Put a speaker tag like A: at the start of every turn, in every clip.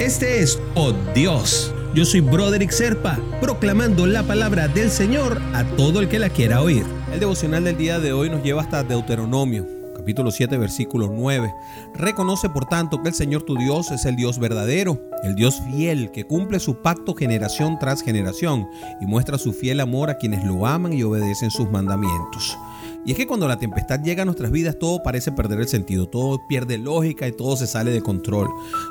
A: Este es Oh Dios. Yo soy Broderick Serpa, proclamando la palabra del Señor a todo el que la quiera oír. El devocional del día de hoy nos lleva hasta Deuteronomio, capítulo 7, versículo 9. Reconoce por tanto que el Señor tu Dios es el Dios verdadero, el Dios fiel que cumple su pacto generación tras generación y muestra su fiel amor a quienes lo aman y obedecen sus mandamientos. Y es que cuando la tempestad llega a nuestras vidas todo parece perder el sentido, todo pierde lógica y todo se sale de control.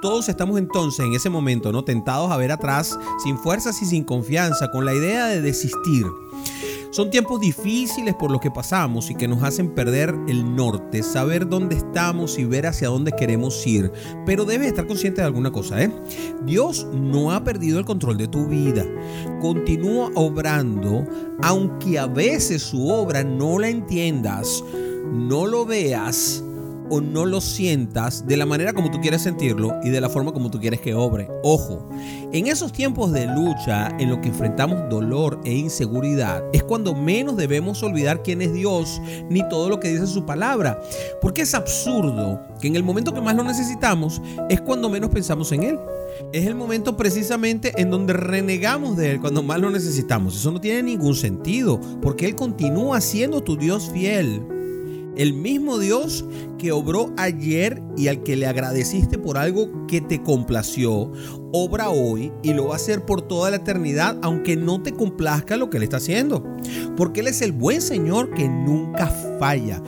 A: Todos estamos entonces en ese momento no tentados a ver atrás, sin fuerzas y sin confianza, con la idea de desistir. Son tiempos difíciles por los que pasamos y que nos hacen perder el norte, saber dónde estamos y ver hacia dónde queremos ir. Pero debes estar consciente de alguna cosa, ¿eh? Dios no ha perdido el control de tu vida. Continúa obrando, aunque a veces su obra no la entiendas, no lo veas o no lo sientas de la manera como tú quieres sentirlo y de la forma como tú quieres que obre. Ojo, en esos tiempos de lucha en los que enfrentamos dolor e inseguridad, es cuando menos debemos olvidar quién es Dios ni todo lo que dice su palabra. Porque es absurdo que en el momento que más lo necesitamos es cuando menos pensamos en Él. Es el momento precisamente en donde renegamos de Él cuando más lo necesitamos. Eso no tiene ningún sentido porque Él continúa siendo tu Dios fiel el mismo Dios que obró ayer y al que le agradeciste por algo que te complació, obra hoy y lo va a hacer por toda la eternidad, aunque no te complazca lo que Él está haciendo. Porque Él es el buen Señor que nunca falla,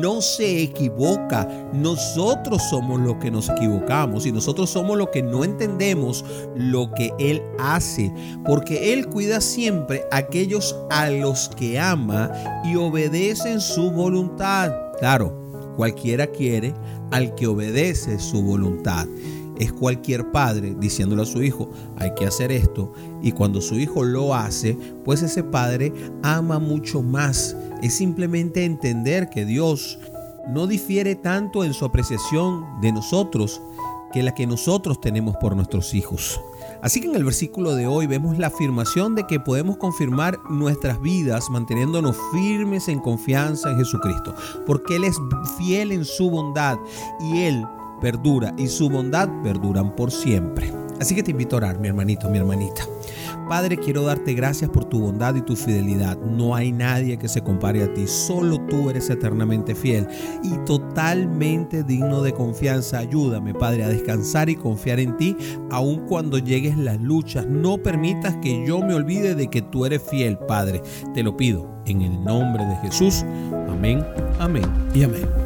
A: no se equivoca. Nosotros somos los que nos equivocamos y nosotros somos los que no entendemos lo que Él hace. Porque Él cuida siempre a aquellos a los que ama y obedecen su voluntad. Claro, cualquiera quiere al que obedece su voluntad es cualquier padre diciéndole a su hijo, hay que hacer esto, y cuando su hijo lo hace, pues ese padre ama mucho más. Es simplemente entender que Dios no difiere tanto en su apreciación de nosotros que la que nosotros tenemos por nuestros hijos. Así que en el versículo de hoy vemos la afirmación de que podemos confirmar nuestras vidas manteniéndonos firmes en confianza en Jesucristo, porque Él es fiel en su bondad y Él perdura y su bondad perduran por siempre. Así que te invito a orar, mi hermanito, mi hermanita. Padre, quiero darte gracias por tu bondad y tu fidelidad. No hay nadie que se compare a ti. Solo tú eres eternamente fiel y totalmente digno de confianza. Ayúdame, Padre, a descansar y confiar en ti, aun cuando llegues las luchas. No permitas que yo me olvide de que tú eres fiel, Padre. Te lo pido en el nombre de Jesús. Amén, amén y amén.